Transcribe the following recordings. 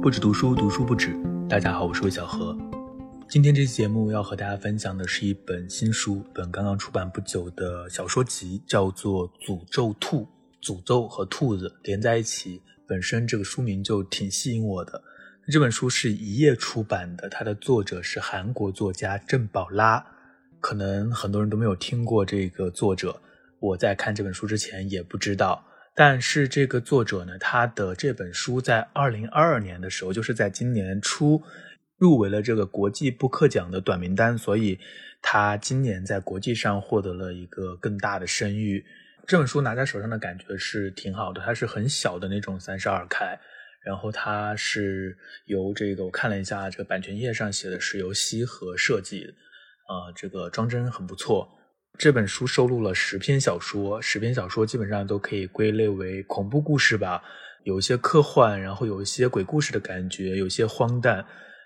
不止读书，读书不止。大家好，我是魏小何。今天这期节目要和大家分享的是一本新书，本刚刚出版不久的小说集，叫做《诅咒兔》。诅咒和兔子连在一起，本身这个书名就挺吸引我的。这本书是一页出版的，它的作者是韩国作家郑宝拉，可能很多人都没有听过这个作者。我在看这本书之前也不知道。但是这个作者呢，他的这本书在二零二二年的时候，就是在今年初入围了这个国际布克奖的短名单，所以他今年在国际上获得了一个更大的声誉。这本书拿在手上的感觉是挺好的，它是很小的那种三十二开，然后它是由这个我看了一下，这个版权页上写的是由西河设计，啊，这个装帧很不错。这本书收录了十篇小说，十篇小说基本上都可以归类为恐怖故事吧，有一些科幻，然后有一些鬼故事的感觉，有些荒诞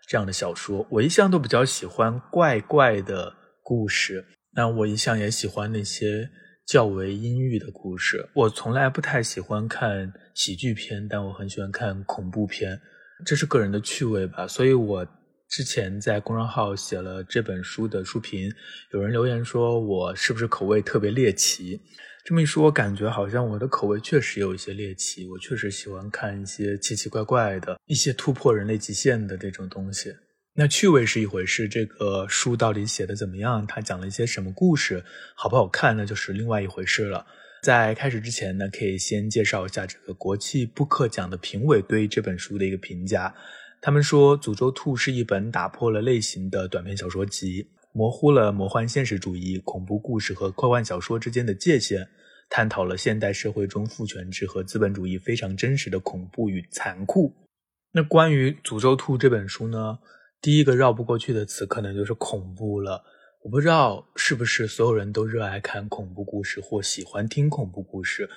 这样的小说。我一向都比较喜欢怪怪的故事，那我一向也喜欢那些较为阴郁的故事。我从来不太喜欢看喜剧片，但我很喜欢看恐怖片，这是个人的趣味吧，所以我。之前在公众号写了这本书的书评，有人留言说我是不是口味特别猎奇？这么一说，我感觉好像我的口味确实有一些猎奇。我确实喜欢看一些奇奇怪怪的、一些突破人类极限的这种东西。那趣味是一回事，这个书到底写的怎么样？它讲了一些什么故事？好不好看？那就是另外一回事了。在开始之前呢，可以先介绍一下这个国际布克奖的评委对这本书的一个评价。他们说，《诅咒兔》是一本打破了类型的短篇小说集，模糊了魔幻现实主义、恐怖故事和科幻小说之间的界限，探讨了现代社会中父权制和资本主义非常真实的恐怖与残酷。那关于《诅咒兔》这本书呢？第一个绕不过去的词可能就是恐怖了。我不知道是不是所有人都热爱看恐怖故事或喜欢听恐怖故事。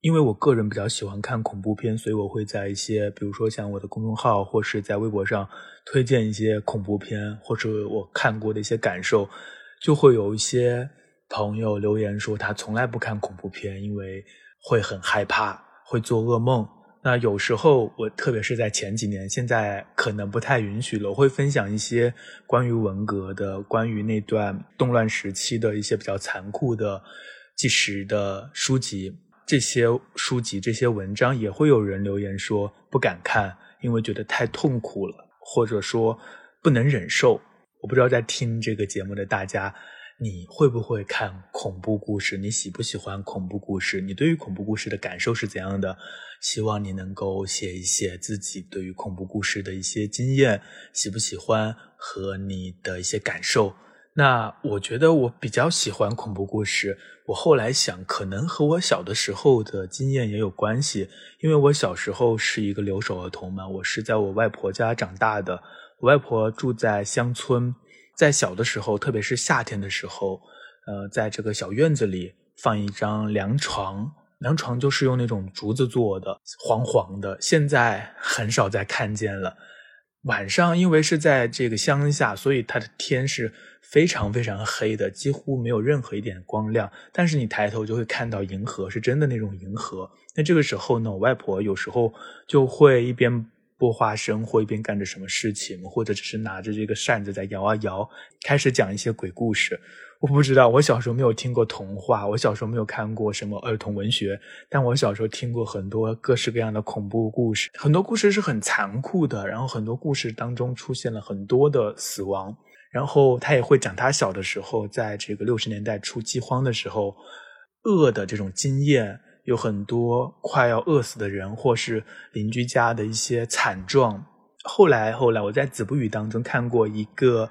因为我个人比较喜欢看恐怖片，所以我会在一些，比如说像我的公众号或是在微博上推荐一些恐怖片，或者我看过的一些感受，就会有一些朋友留言说他从来不看恐怖片，因为会很害怕，会做噩梦。那有时候我特别是在前几年，现在可能不太允许了，我会分享一些关于文革的、关于那段动乱时期的一些比较残酷的纪实的书籍。这些书籍、这些文章也会有人留言说不敢看，因为觉得太痛苦了，或者说不能忍受。我不知道在听这个节目的大家，你会不会看恐怖故事？你喜不喜欢恐怖故事？你对于恐怖故事的感受是怎样的？希望你能够写一写自己对于恐怖故事的一些经验，喜不喜欢和你的一些感受。那我觉得我比较喜欢恐怖故事。我后来想，可能和我小的时候的经验也有关系。因为我小时候是一个留守儿童嘛，我是在我外婆家长大的。我外婆住在乡村，在小的时候，特别是夏天的时候，呃，在这个小院子里放一张凉床，凉床就是用那种竹子做的，黄黄的，现在很少再看见了。晚上因为是在这个乡下，所以它的天是非常非常黑的，几乎没有任何一点光亮。但是你抬头就会看到银河，是真的那种银河。那这个时候呢，我外婆有时候就会一边剥花生，或一边干着什么事情，或者只是拿着这个扇子在摇啊摇，开始讲一些鬼故事。我不知道，我小时候没有听过童话，我小时候没有看过什么儿童文学，但我小时候听过很多各式各样的恐怖故事，很多故事是很残酷的，然后很多故事当中出现了很多的死亡，然后他也会讲他小的时候，在这个六十年代初饥荒的时候，饿的这种经验，有很多快要饿死的人，或是邻居家的一些惨状。后来，后来我在子不语当中看过一个。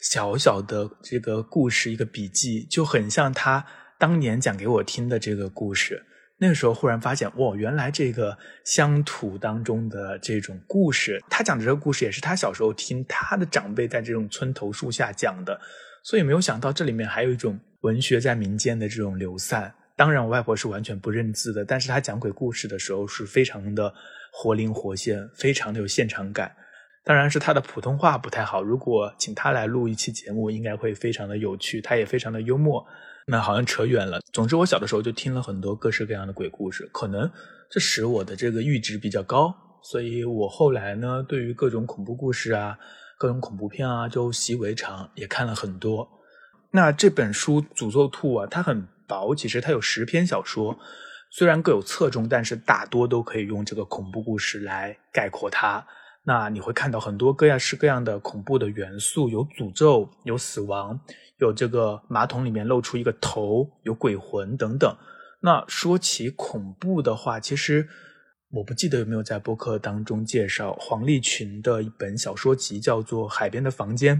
小小的这个故事，一个笔记，就很像他当年讲给我听的这个故事。那个时候忽然发现，哇，原来这个乡土当中的这种故事，他讲的这个故事也是他小时候听他的长辈在这种村头树下讲的。所以没有想到这里面还有一种文学在民间的这种流散。当然，我外婆是完全不认字的，但是她讲鬼故事的时候是非常的活灵活现，非常的有现场感。当然是他的普通话不太好。如果请他来录一期节目，应该会非常的有趣。他也非常的幽默。那好像扯远了。总之，我小的时候就听了很多各式各样的鬼故事，可能这使我的这个阈值比较高。所以我后来呢，对于各种恐怖故事啊、各种恐怖片啊，就习以为常，也看了很多。那这本书《诅咒兔》啊，它很薄，其实它有十篇小说，虽然各有侧重，但是大多都可以用这个恐怖故事来概括它。那你会看到很多各样式各样的恐怖的元素，有诅咒，有死亡，有这个马桶里面露出一个头，有鬼魂等等。那说起恐怖的话，其实我不记得有没有在播客当中介绍黄立群的一本小说集，叫做《海边的房间》，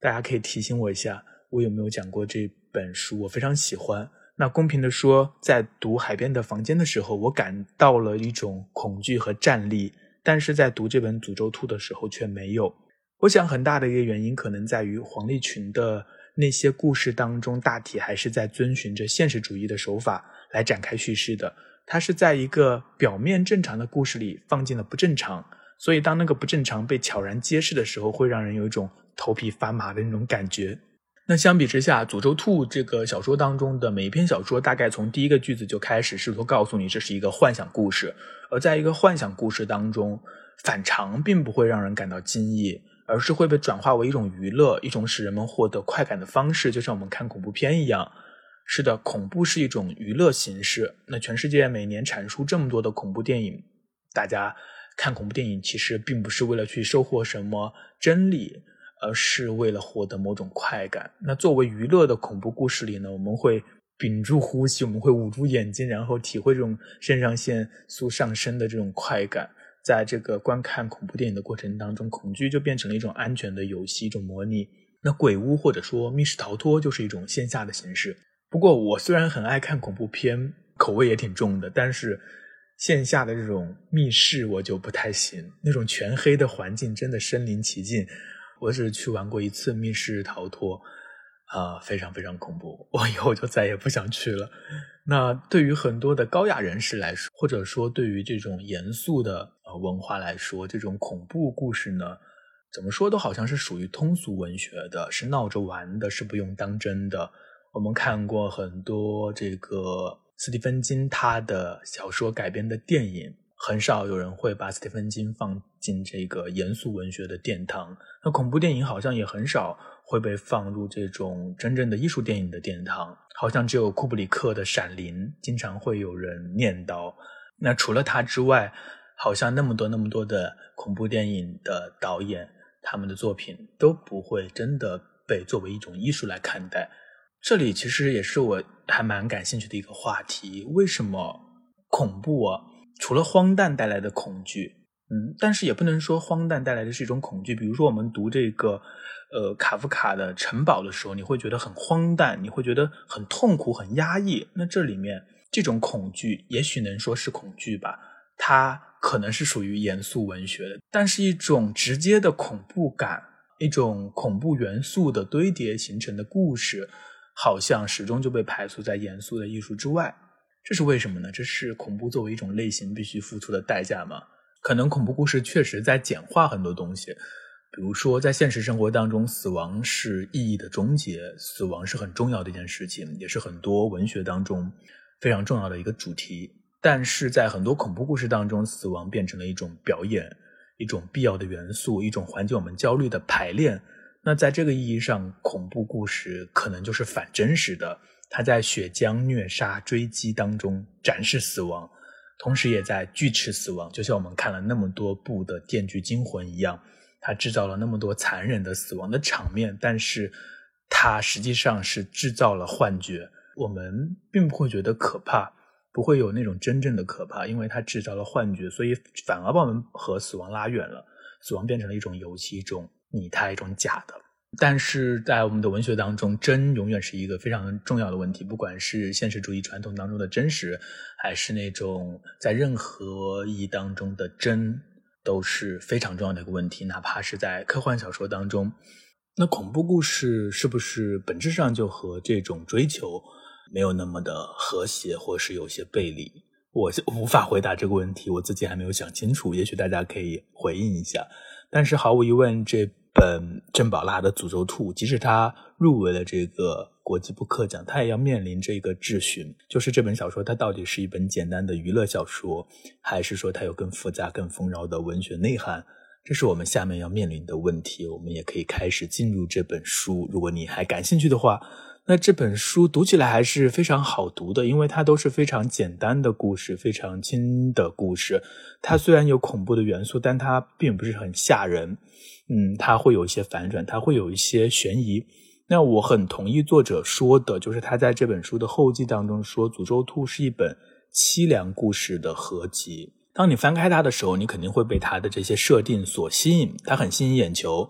大家可以提醒我一下，我有没有讲过这本书？我非常喜欢。那公平的说，在读《海边的房间》的时候，我感到了一种恐惧和战栗。但是在读这本《诅咒兔》的时候却没有。我想很大的一个原因可能在于黄立群的那些故事当中，大体还是在遵循着现实主义的手法来展开叙事的。他是在一个表面正常的故事里放进了不正常，所以当那个不正常被悄然揭示的时候，会让人有一种头皮发麻的那种感觉。那相比之下，《诅咒兔》这个小说当中的每一篇小说，大概从第一个句子就开始试图告诉你这是一个幻想故事。而在一个幻想故事当中，反常并不会让人感到惊异，而是会被转化为一种娱乐，一种使人们获得快感的方式，就像我们看恐怖片一样。是的，恐怖是一种娱乐形式。那全世界每年产出这么多的恐怖电影，大家看恐怖电影其实并不是为了去收获什么真理。而是为了获得某种快感。那作为娱乐的恐怖故事里呢，我们会屏住呼吸，我们会捂住眼睛，然后体会这种肾上腺素上升的这种快感。在这个观看恐怖电影的过程当中，恐惧就变成了一种安全的游戏，一种模拟。那鬼屋或者说密室逃脱就是一种线下的形式。不过我虽然很爱看恐怖片，口味也挺重的，但是线下的这种密室我就不太行。那种全黑的环境真的身临其境。我只去玩过一次密室逃脱，啊，非常非常恐怖，我以后就再也不想去了。那对于很多的高雅人士来说，或者说对于这种严肃的呃文化来说，这种恐怖故事呢，怎么说都好像是属于通俗文学的，是闹着玩的，是不用当真的。我们看过很多这个斯蒂芬金他的小说改编的电影。很少有人会把斯蒂芬金放进这个严肃文学的殿堂，那恐怖电影好像也很少会被放入这种真正的艺术电影的殿堂，好像只有库布里克的《闪灵》经常会有人念叨。那除了他之外，好像那么多那么多的恐怖电影的导演，他们的作品都不会真的被作为一种艺术来看待。这里其实也是我还蛮感兴趣的一个话题：为什么恐怖啊？除了荒诞带来的恐惧，嗯，但是也不能说荒诞带来的是一种恐惧。比如说，我们读这个，呃，卡夫卡的《城堡》的时候，你会觉得很荒诞，你会觉得很痛苦、很压抑。那这里面这种恐惧，也许能说是恐惧吧，它可能是属于严肃文学的，但是一种直接的恐怖感，一种恐怖元素的堆叠形成的故事，好像始终就被排除在严肃的艺术之外。这是为什么呢？这是恐怖作为一种类型必须付出的代价吗？可能恐怖故事确实在简化很多东西，比如说在现实生活当中，死亡是意义的终结，死亡是很重要的一件事情，也是很多文学当中非常重要的一个主题。但是在很多恐怖故事当中，死亡变成了一种表演，一种必要的元素，一种缓解我们焦虑的排练。那在这个意义上，恐怖故事可能就是反真实的。他在血浆、虐杀、追击当中展示死亡，同时也在锯齿死亡。就像我们看了那么多部的《电锯惊魂》一样，他制造了那么多残忍的死亡的场面，但是他实际上是制造了幻觉。我们并不会觉得可怕，不会有那种真正的可怕，因为他制造了幻觉，所以反而把我们和死亡拉远了。死亡变成了一种游戏，一种拟态，一种假的。但是在我们的文学当中，真永远是一个非常重要的问题。不管是现实主义传统当中的真实，还是那种在任何意义当中的真，都是非常重要的一个问题。哪怕是在科幻小说当中，那恐怖故事是不是本质上就和这种追求没有那么的和谐，或是有些背离？我无法回答这个问题，我自己还没有想清楚。也许大家可以回应一下。但是毫无疑问，这。本珍宝拉的《诅咒兔》，即使他入围了这个国际布克奖，他也要面临这个质询，就是这本小说它到底是一本简单的娱乐小说，还是说它有更复杂、更丰饶的文学内涵？这是我们下面要面临的问题。我们也可以开始进入这本书。如果你还感兴趣的话。那这本书读起来还是非常好读的，因为它都是非常简单的故事，非常轻的故事。它虽然有恐怖的元素，但它并不是很吓人。嗯，它会有一些反转，它会有一些悬疑。那我很同意作者说的，就是他在这本书的后记当中说，《诅咒兔》是一本凄凉故事的合集。当你翻开它的时候，你肯定会被它的这些设定所吸引，它很吸引眼球。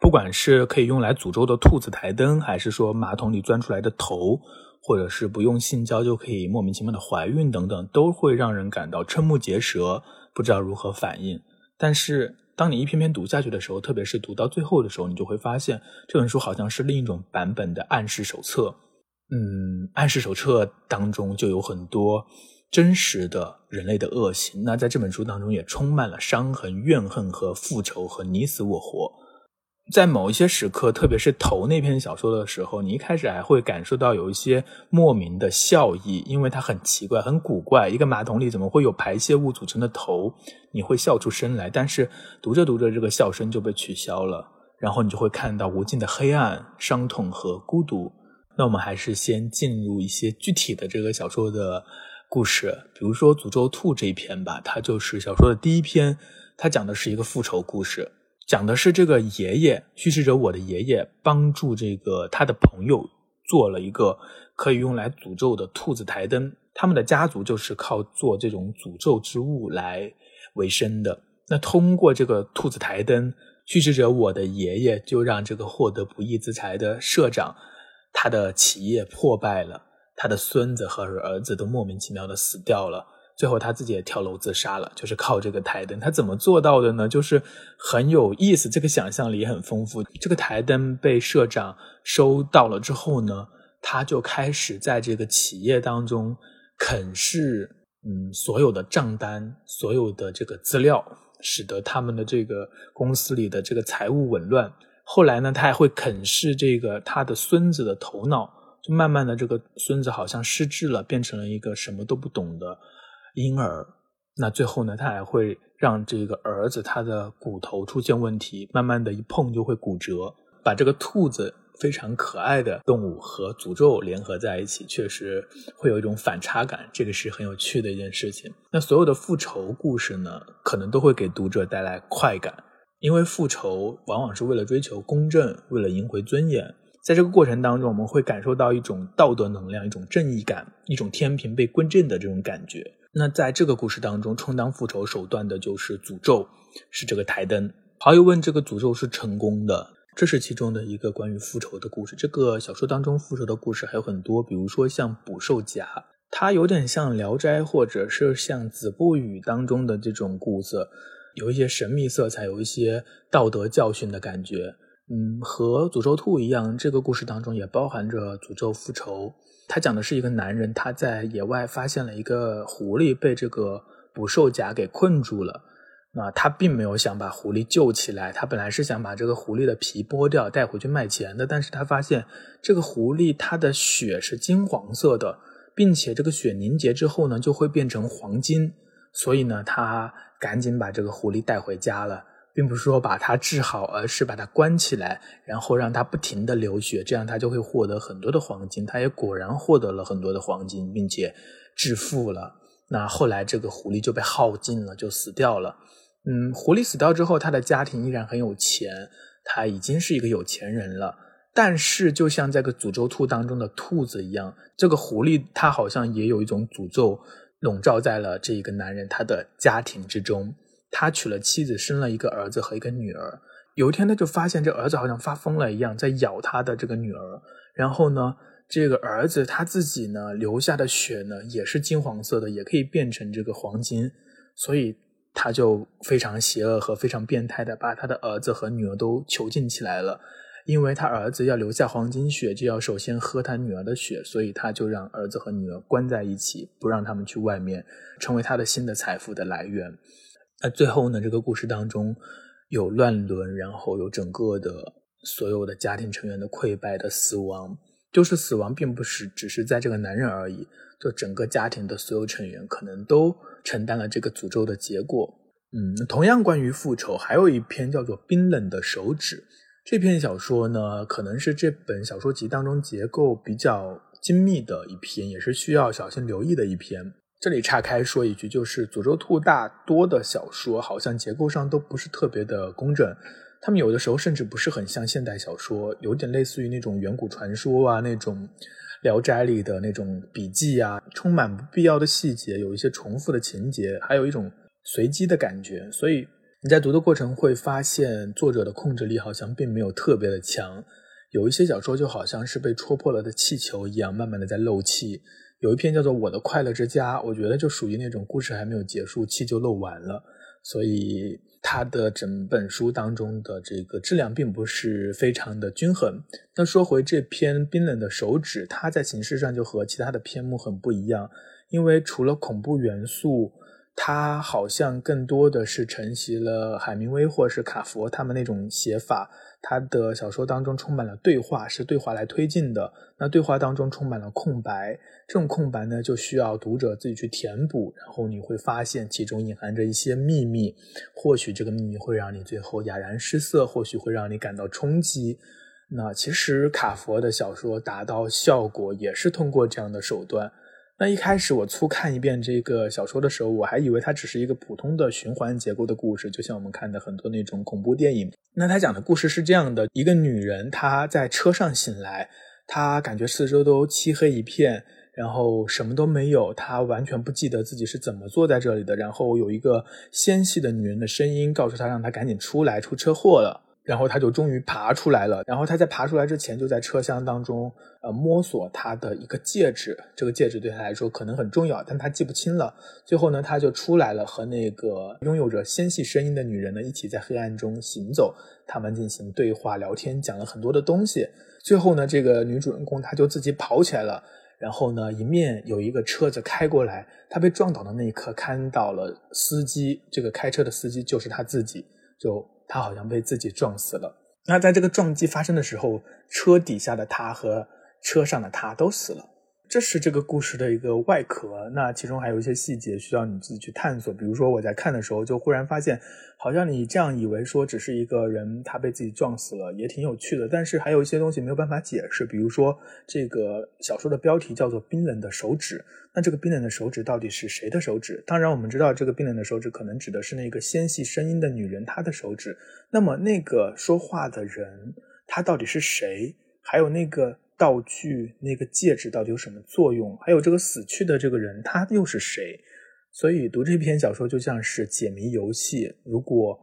不管是可以用来诅咒的兔子台灯，还是说马桶里钻出来的头，或者是不用性交就可以莫名其妙的怀孕等等，都会让人感到瞠目结舌，不知道如何反应。但是当你一篇篇读下去的时候，特别是读到最后的时候，你就会发现这本书好像是另一种版本的暗示手册。嗯，暗示手册当中就有很多真实的人类的恶行，那在这本书当中也充满了伤痕、怨恨和复仇和你死我活。在某一些时刻，特别是头那篇小说的时候，你一开始还会感受到有一些莫名的笑意，因为它很奇怪、很古怪。一个马桶里怎么会有排泄物组成的头？你会笑出声来。但是读着读着，这个笑声就被取消了，然后你就会看到无尽的黑暗、伤痛和孤独。那我们还是先进入一些具体的这个小说的故事，比如说《诅咒兔》这一篇吧，它就是小说的第一篇，它讲的是一个复仇故事。讲的是这个爷爷，叙事者我的爷爷帮助这个他的朋友做了一个可以用来诅咒的兔子台灯。他们的家族就是靠做这种诅咒之物来为生的。那通过这个兔子台灯，叙事者我的爷爷就让这个获得不义之财的社长，他的企业破败了，他的孙子和儿子都莫名其妙的死掉了。最后他自己也跳楼自杀了，就是靠这个台灯。他怎么做到的呢？就是很有意思，这个想象力也很丰富。这个台灯被社长收到了之后呢，他就开始在这个企业当中啃噬，嗯，所有的账单，所有的这个资料，使得他们的这个公司里的这个财务紊乱。后来呢，他还会啃噬这个他的孙子的头脑，就慢慢的这个孙子好像失智了，变成了一个什么都不懂的。婴儿，那最后呢，他还会让这个儿子他的骨头出现问题，慢慢的一碰就会骨折，把这个兔子非常可爱的动物和诅咒联合在一起，确实会有一种反差感，这个是很有趣的一件事情。那所有的复仇故事呢，可能都会给读者带来快感，因为复仇往往是为了追求公正，为了赢回尊严，在这个过程当中，我们会感受到一种道德能量，一种正义感，一种天平被归正的这种感觉。那在这个故事当中，充当复仇手段的就是诅咒，是这个台灯。好友问这个诅咒是成功的，这是其中的一个关于复仇的故事。这个小说当中复仇的故事还有很多，比如说像捕兽夹，它有点像《聊斋》或者是像《子不语》当中的这种故事，有一些神秘色彩，有一些道德教训的感觉。嗯，和诅咒兔一样，这个故事当中也包含着诅咒复仇。他讲的是一个男人，他在野外发现了一个狐狸被这个捕兽夹给困住了。那他并没有想把狐狸救起来，他本来是想把这个狐狸的皮剥掉带回去卖钱的。但是他发现这个狐狸它的血是金黄色的，并且这个血凝结之后呢就会变成黄金，所以呢他赶紧把这个狐狸带回家了。并不是说把它治好，而是把它关起来，然后让它不停的流血，这样它就会获得很多的黄金。它也果然获得了很多的黄金，并且致富了。那后来这个狐狸就被耗尽了，就死掉了。嗯，狐狸死掉之后，他的家庭依然很有钱，他已经是一个有钱人了。但是，就像这个诅咒兔当中的兔子一样，这个狐狸它好像也有一种诅咒笼罩在了这一个男人他的家庭之中。他娶了妻子，生了一个儿子和一个女儿。有一天，他就发现这儿子好像发疯了一样，在咬他的这个女儿。然后呢，这个儿子他自己呢流下的血呢也是金黄色的，也可以变成这个黄金。所以他就非常邪恶和非常变态的把他的儿子和女儿都囚禁起来了。因为他儿子要留下黄金血，就要首先喝他女儿的血，所以他就让儿子和女儿关在一起，不让他们去外面，成为他的新的财富的来源。那最后呢？这个故事当中，有乱伦，然后有整个的所有的家庭成员的溃败的死亡。就是死亡并不是只是在这个男人而已，就整个家庭的所有成员可能都承担了这个诅咒的结果。嗯，同样关于复仇，还有一篇叫做《冰冷的手指》这篇小说呢，可能是这本小说集当中结构比较精密的一篇，也是需要小心留意的一篇。这里岔开说一句，就是《诅咒兔》大多的小说好像结构上都不是特别的工整。他们有的时候甚至不是很像现代小说，有点类似于那种远古传说啊，那种《聊斋》里的那种笔记啊，充满不必要的细节，有一些重复的情节，还有一种随机的感觉。所以你在读的过程会发现，作者的控制力好像并没有特别的强。有一些小说就好像是被戳破了的气球一样，慢慢的在漏气。有一篇叫做《我的快乐之家》，我觉得就属于那种故事还没有结束，气就漏完了。所以他的整本书当中的这个质量并不是非常的均衡。那说回这篇《冰冷的手指》，它在形式上就和其他的篇目很不一样，因为除了恐怖元素，它好像更多的是承袭了海明威或是卡佛他们那种写法。他的小说当中充满了对话，是对话来推进的。那对话当中充满了空白，这种空白呢，就需要读者自己去填补。然后你会发现其中隐含着一些秘密，或许这个秘密会让你最后哑然失色，或许会让你感到冲击。那其实卡佛的小说达到效果也是通过这样的手段。那一开始我粗看一遍这个小说的时候，我还以为它只是一个普通的循环结构的故事，就像我们看的很多那种恐怖电影。那他讲的故事是这样的：一个女人她在车上醒来，她感觉四周都漆黑一片，然后什么都没有，她完全不记得自己是怎么坐在这里的。然后有一个纤细的女人的声音告诉她，让她赶紧出来，出车祸了。然后他就终于爬出来了。然后他在爬出来之前，就在车厢当中，呃，摸索他的一个戒指。这个戒指对他来说可能很重要，但他记不清了。最后呢，他就出来了，和那个拥有着纤细声音的女人呢，一起在黑暗中行走。他们进行对话聊天，讲了很多的东西。最后呢，这个女主人公她就自己跑起来了。然后呢，迎面有一个车子开过来，她被撞倒的那一刻，看到了司机，这个开车的司机就是他自己，就。他好像被自己撞死了。那在这个撞击发生的时候，车底下的他和车上的他都死了。这是这个故事的一个外壳，那其中还有一些细节需要你自己去探索。比如说，我在看的时候就忽然发现，好像你这样以为说只是一个人他被自己撞死了，也挺有趣的。但是还有一些东西没有办法解释。比如说，这个小说的标题叫做《冰冷的手指》，那这个冰冷的手指到底是谁的手指？当然，我们知道这个冰冷的手指可能指的是那个纤细声音的女人她的手指。那么那个说话的人他到底是谁？还有那个。道具那个戒指到底有什么作用？还有这个死去的这个人他又是谁？所以读这篇小说就像是解谜游戏。如果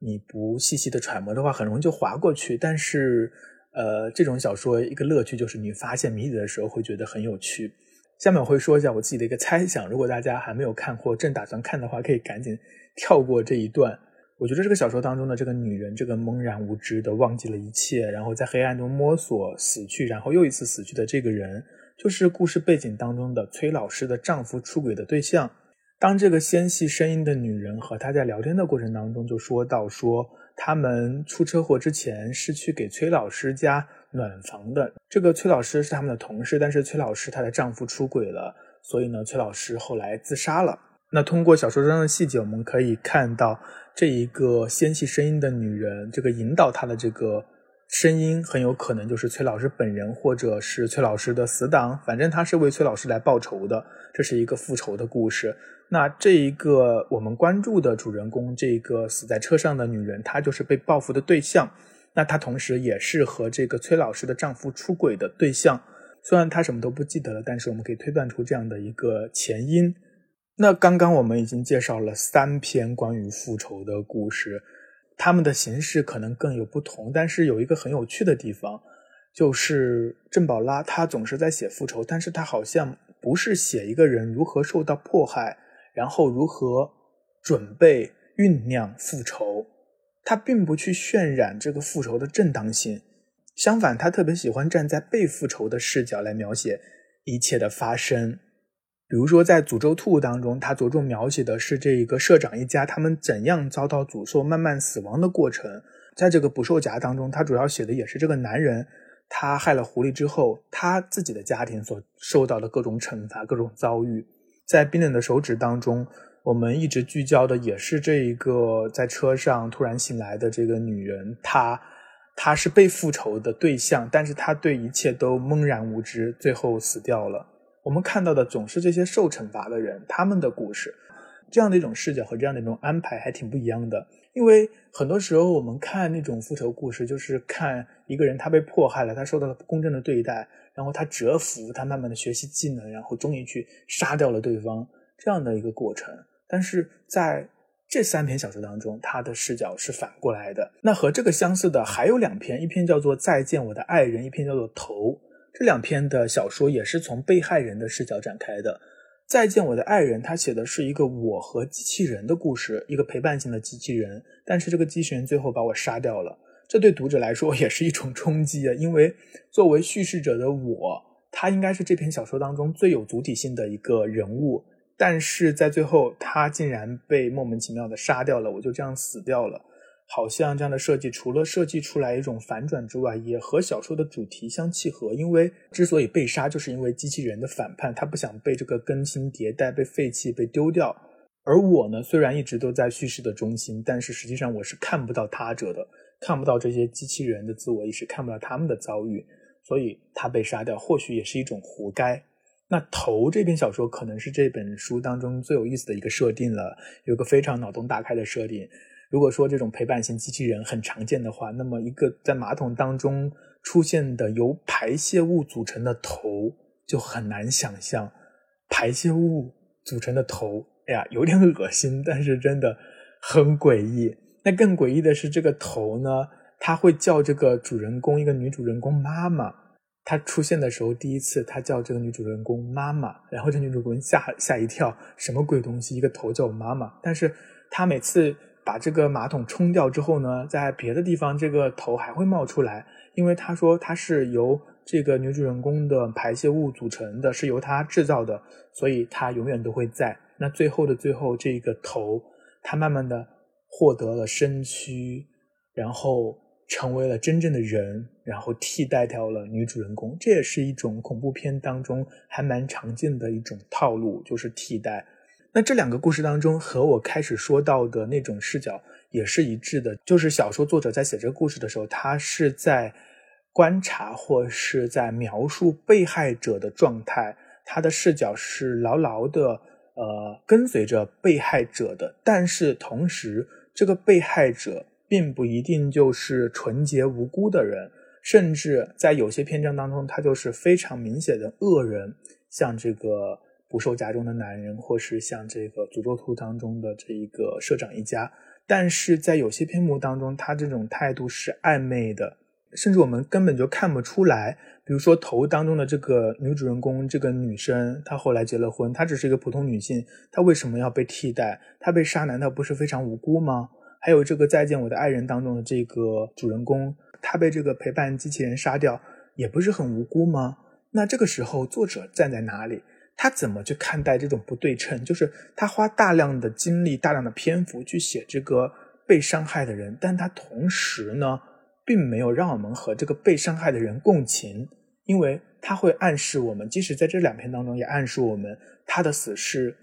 你不细细的揣摩的话，很容易就划过去。但是，呃，这种小说一个乐趣就是你发现谜底的时候会觉得很有趣。下面我会说一下我自己的一个猜想。如果大家还没有看或正打算看的话，可以赶紧跳过这一段。我觉得这个小说当中的这个女人，这个懵然无知的忘记了一切，然后在黑暗中摸索死去，然后又一次死去的这个人，就是故事背景当中的崔老师的丈夫出轨的对象。当这个纤细声音的女人和他在聊天的过程当中，就说到说他们出车祸之前是去给崔老师家暖房的。这个崔老师是他们的同事，但是崔老师她的丈夫出轨了，所以呢，崔老师后来自杀了。那通过小说中的细节，我们可以看到。这一个纤细声音的女人，这个引导她的这个声音，很有可能就是崔老师本人，或者是崔老师的死党。反正他是为崔老师来报仇的，这是一个复仇的故事。那这一个我们关注的主人公，这个死在车上的女人，她就是被报复的对象。那她同时也是和这个崔老师的丈夫出轨的对象。虽然她什么都不记得了，但是我们可以推断出这样的一个前因。那刚刚我们已经介绍了三篇关于复仇的故事，他们的形式可能更有不同，但是有一个很有趣的地方，就是郑宝拉他总是在写复仇，但是他好像不是写一个人如何受到迫害，然后如何准备酝酿复仇，他并不去渲染这个复仇的正当性，相反，他特别喜欢站在被复仇的视角来描写一切的发生。比如说在《诅咒兔》当中，它着重描写的是这一个社长一家他们怎样遭到诅咒、慢慢死亡的过程。在这个《捕兽夹》当中，它主要写的也是这个男人他害了狐狸之后，他自己的家庭所受到的各种惩罚、各种遭遇。在《冰冷的手指》当中，我们一直聚焦的也是这一个在车上突然醒来的这个女人，她她是被复仇的对象，但是她对一切都懵然无知，最后死掉了。我们看到的总是这些受惩罚的人，他们的故事，这样的一种视角和这样的一种安排还挺不一样的。因为很多时候我们看那种复仇故事，就是看一个人他被迫害了，他受到了不公正的对待，然后他折服，他慢慢的学习技能，然后终于去杀掉了对方这样的一个过程。但是在这三篇小说当中，他的视角是反过来的。那和这个相似的还有两篇，一篇叫做《再见我的爱人》，一篇叫做《头》。这两篇的小说也是从被害人的视角展开的。再见我的爱人，他写的是一个我和机器人的故事，一个陪伴型的机器人。但是这个机器人最后把我杀掉了，这对读者来说 也是一种冲击啊！因为作为叙事者的我，他应该是这篇小说当中最有主体性的一个人物，但是在最后他竟然被莫名其妙的杀掉了，我就这样死掉了。好像这样的设计，除了设计出来一种反转之外，也和小说的主题相契合。因为之所以被杀，就是因为机器人的反叛，他不想被这个更新迭代、被废弃、被丢掉。而我呢，虽然一直都在叙事的中心，但是实际上我是看不到他者的，看不到这些机器人的自我意识，看不到他们的遭遇。所以他被杀掉，或许也是一种活该。那头这篇小说可能是这本书当中最有意思的一个设定了，有个非常脑洞大开的设定。如果说这种陪伴型机器人很常见的话，那么一个在马桶当中出现的由排泄物组成的头就很难想象。排泄物组成的头，哎呀，有点恶心，但是真的很诡异。那更诡异的是，这个头呢，它会叫这个主人公一个女主人公妈妈。它出现的时候，第一次它叫这个女主人公妈妈，然后这女主人公吓吓一跳，什么鬼东西？一个头叫我妈妈？但是它每次。把这个马桶冲掉之后呢，在别的地方这个头还会冒出来，因为他说它是由这个女主人公的排泄物组成的，是由她制造的，所以它永远都会在。那最后的最后，这个头它慢慢的获得了身躯，然后成为了真正的人，然后替代掉了女主人公。这也是一种恐怖片当中还蛮常见的一种套路，就是替代。那这两个故事当中，和我开始说到的那种视角也是一致的，就是小说作者在写这个故事的时候，他是在观察或是在描述被害者的状态，他的视角是牢牢的呃跟随着被害者的，但是同时，这个被害者并不一定就是纯洁无辜的人，甚至在有些篇章当中，他就是非常明显的恶人，像这个。捕兽夹中的男人，或是像这个诅咒图当中的这一个社长一家，但是在有些篇目当中，他这种态度是暧昧的，甚至我们根本就看不出来。比如说头当中的这个女主人公，这个女生，她后来结了婚，她只是一个普通女性，她为什么要被替代？她被杀难道不是非常无辜吗？还有这个再见我的爱人当中的这个主人公，他被这个陪伴机器人杀掉，也不是很无辜吗？那这个时候作者站在哪里？他怎么去看待这种不对称？就是他花大量的精力、大量的篇幅去写这个被伤害的人，但他同时呢，并没有让我们和这个被伤害的人共情，因为他会暗示我们，即使在这两篇当中，也暗示我们他的死是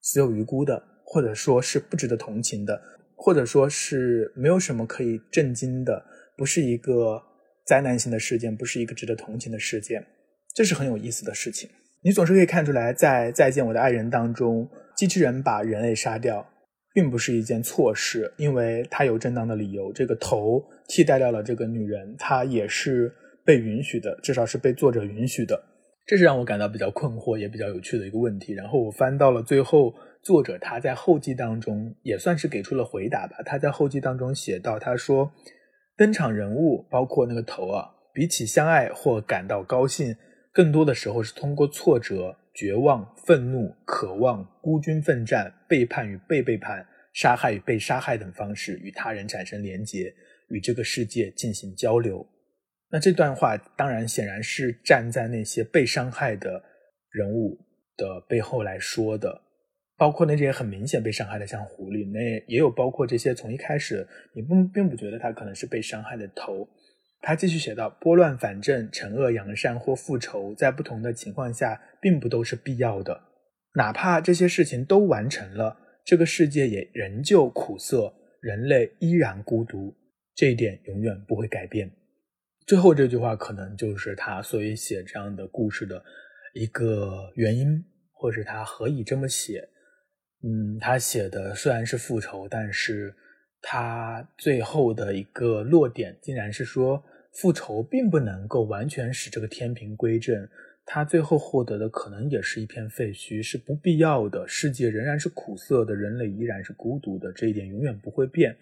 死有余辜的，或者说是不值得同情的，或者说是没有什么可以震惊的，不是一个灾难性的事件，不是一个值得同情的事件，这是很有意思的事情。你总是可以看出来，在《再见我的爱人》当中，机器人把人类杀掉，并不是一件错事，因为它有正当的理由。这个头替代掉了这个女人，它也是被允许的，至少是被作者允许的。这是让我感到比较困惑，也比较有趣的一个问题。然后我翻到了最后，作者他在后记当中也算是给出了回答吧。他在后记当中写到，他说，登场人物包括那个头啊，比起相爱或感到高兴。更多的时候是通过挫折、绝望、愤怒、渴望、孤军奋战、背叛与被背叛、杀害与被杀害等方式与他人产生连结，与这个世界进行交流。那这段话当然显然是站在那些被伤害的人物的背后来说的，包括那些很明显被伤害的，像狐狸，那也有包括这些从一开始你不并不觉得他可能是被伤害的头。他继续写道：“拨乱反正、惩恶扬善或复仇，在不同的情况下，并不都是必要的。哪怕这些事情都完成了，这个世界也仍旧苦涩，人类依然孤独，这一点永远不会改变。”最后这句话可能就是他所以写这样的故事的一个原因，或是他何以这么写。嗯，他写的虽然是复仇，但是他最后的一个落点竟然是说，复仇并不能够完全使这个天平归正，他最后获得的可能也是一片废墟，是不必要的。世界仍然是苦涩的，人类依然是孤独的，这一点永远不会变。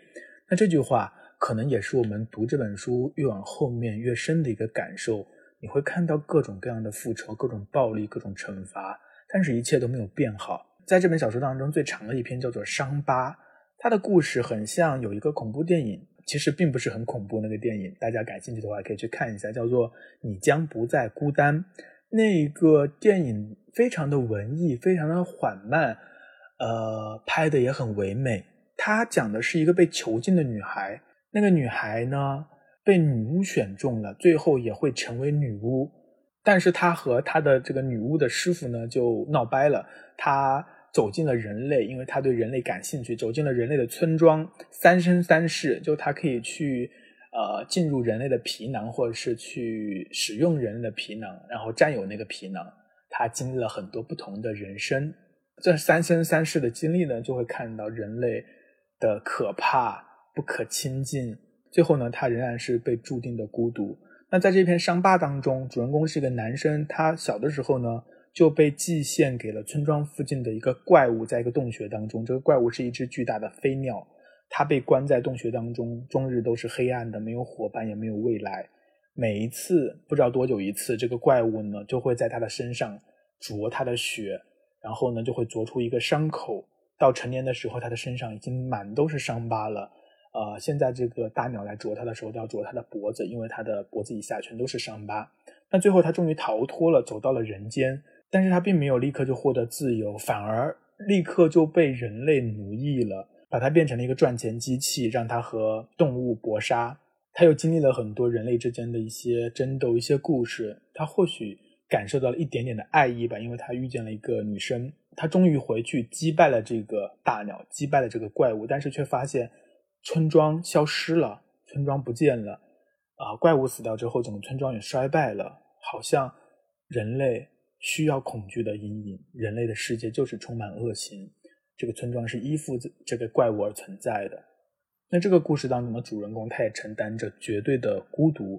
那这句话。可能也是我们读这本书越往后面越深的一个感受。你会看到各种各样的复仇、各种暴力、各种惩罚，但是一切都没有变好。在这本小说当中，最长的一篇叫做《伤疤》，它的故事很像有一个恐怖电影，其实并不是很恐怖。那个电影大家感兴趣的话可以去看一下，叫做《你将不再孤单》。那个电影非常的文艺，非常的缓慢，呃，拍的也很唯美。它讲的是一个被囚禁的女孩。那个女孩呢，被女巫选中了，最后也会成为女巫。但是她和她的这个女巫的师傅呢，就闹掰了。她走进了人类，因为他对人类感兴趣，走进了人类的村庄，三生三世，就他可以去呃进入人类的皮囊，或者是去使用人类的皮囊，然后占有那个皮囊。他经历了很多不同的人生，这三生三世的经历呢，就会看到人类的可怕。不可亲近，最后呢，他仍然是被注定的孤独。那在这篇伤疤当中，主人公是一个男生，他小的时候呢就被寄献给了村庄附近的一个怪物，在一个洞穴当中，这个怪物是一只巨大的飞鸟，它被关在洞穴当中，终日都是黑暗的，没有伙伴，也没有未来。每一次不知道多久一次，这个怪物呢就会在他的身上啄他的血，然后呢就会啄出一个伤口。到成年的时候，他的身上已经满都是伤疤了。呃，现在这个大鸟来啄它的时候，都要啄它的脖子，因为它的脖子以下全都是伤疤。但最后，它终于逃脱了，走到了人间。但是他并没有立刻就获得自由，反而立刻就被人类奴役了，把它变成了一个赚钱机器，让它和动物搏杀。他又经历了很多人类之间的一些争斗、一些故事。他或许感受到了一点点的爱意吧，因为他遇见了一个女生。他终于回去击败了这个大鸟，击败了这个怪物，但是却发现。村庄消失了，村庄不见了，啊，怪物死掉之后，整个村庄也衰败了，好像人类需要恐惧的阴影，人类的世界就是充满恶行，这个村庄是依附这个怪物而存在的。那这个故事当中的主人公，他也承担着绝对的孤独。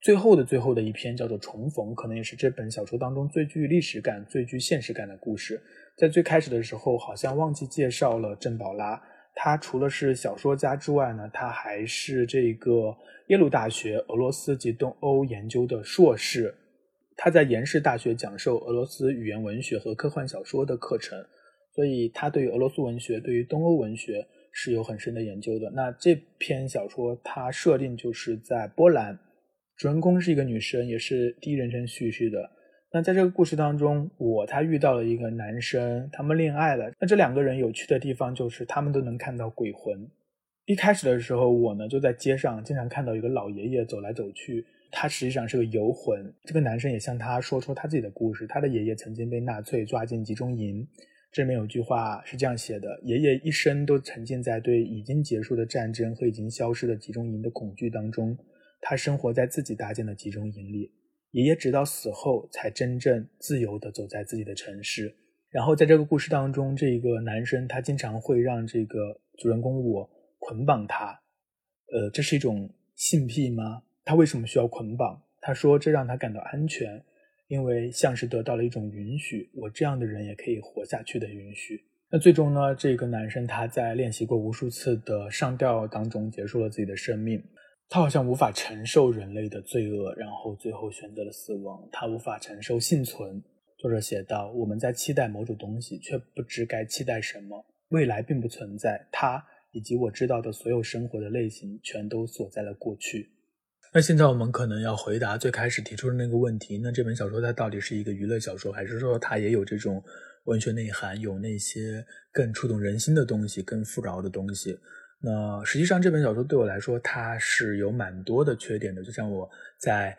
最后的最后的一篇叫做《重逢》，可能也是这本小说当中最具历史感、最具现实感的故事。在最开始的时候，好像忘记介绍了郑宝拉。他除了是小说家之外呢，他还是这个耶鲁大学俄罗斯及东欧研究的硕士。他在延世大学讲授俄罗斯语言文学和科幻小说的课程，所以他对于俄罗斯文学、对于东欧文学是有很深的研究的。那这篇小说它设定就是在波兰，主人公是一个女生，也是第一人称叙事的。那在这个故事当中，我他遇到了一个男生，他们恋爱了。那这两个人有趣的地方就是他们都能看到鬼魂。一开始的时候，我呢就在街上经常看到一个老爷爷走来走去，他实际上是个游魂。这个男生也向他说出他自己的故事，他的爷爷曾经被纳粹抓进集中营。这里面有句话是这样写的：爷爷一生都沉浸在对已经结束的战争和已经消失的集中营的恐惧当中，他生活在自己搭建的集中营里。爷爷直到死后才真正自由地走在自己的城市。然后在这个故事当中，这个男生他经常会让这个主人公我捆绑他。呃，这是一种性癖吗？他为什么需要捆绑？他说这让他感到安全，因为像是得到了一种允许，我这样的人也可以活下去的允许。那最终呢，这个男生他在练习过无数次的上吊当中结束了自己的生命。他好像无法承受人类的罪恶，然后最后选择了死亡。他无法承受幸存。作者写道：“我们在期待某种东西，却不知该期待什么。未来并不存在，它以及我知道的所有生活的类型，全都锁在了过去。”那现在我们可能要回答最开始提出的那个问题：那这本小说它到底是一个娱乐小说，还是说它也有这种文学内涵，有那些更触动人心的东西，更富饶的东西？那实际上这本小说对我来说，它是有蛮多的缺点的。就像我在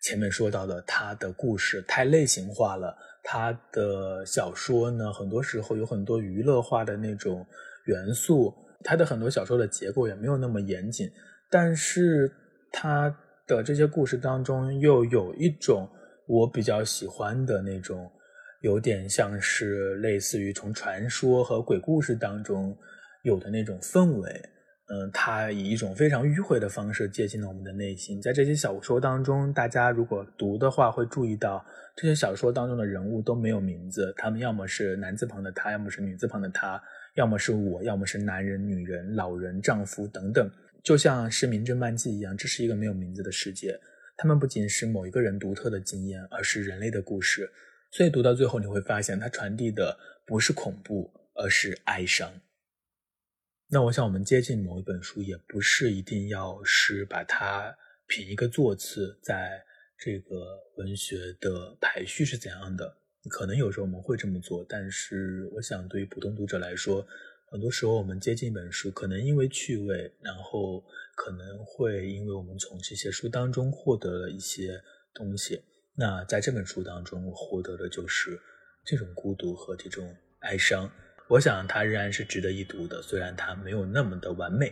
前面说到的，它的故事太类型化了，它的小说呢，很多时候有很多娱乐化的那种元素，它的很多小说的结构也没有那么严谨，但是。他的这些故事当中，又有一种我比较喜欢的那种，有点像是类似于从传说和鬼故事当中有的那种氛围。嗯，他以一种非常迂回的方式接近了我们的内心。在这些小说当中，大家如果读的话，会注意到这些小说当中的人物都没有名字，他们要么是男字旁的他，要么是女字旁的他，要么是我，要么是男人、女人、老人、丈夫等等。就像是《名侦漫记》一样，这是一个没有名字的世界。他们不仅是某一个人独特的经验，而是人类的故事。所以读到最后，你会发现，它传递的不是恐怖，而是哀伤。那我想，我们接近某一本书，也不是一定要是把它品一个座次，在这个文学的排序是怎样的。可能有时候我们会这么做，但是我想，对于普通读者来说，很多时候，我们接近一本书，可能因为趣味，然后可能会因为我们从这些书当中获得了一些东西。那在这本书当中，我获得的就是这种孤独和这种哀伤。我想它仍然是值得一读的，虽然它没有那么的完美。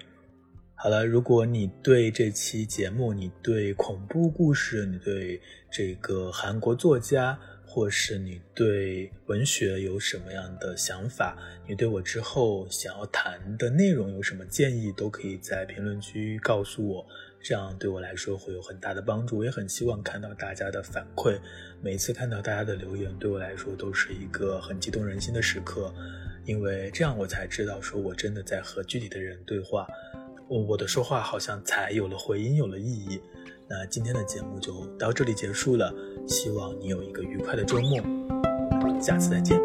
好了，如果你对这期节目，你对恐怖故事，你对这个韩国作家，或是你对文学有什么样的想法？你对我之后想要谈的内容有什么建议？都可以在评论区告诉我，这样对我来说会有很大的帮助。我也很希望看到大家的反馈，每次看到大家的留言，对我来说都是一个很激动人心的时刻，因为这样我才知道，说我真的在和具体的人对话，我我的说话好像才有了回音，有了意义。那今天的节目就到这里结束了，希望你有一个愉快的周末，下次再见。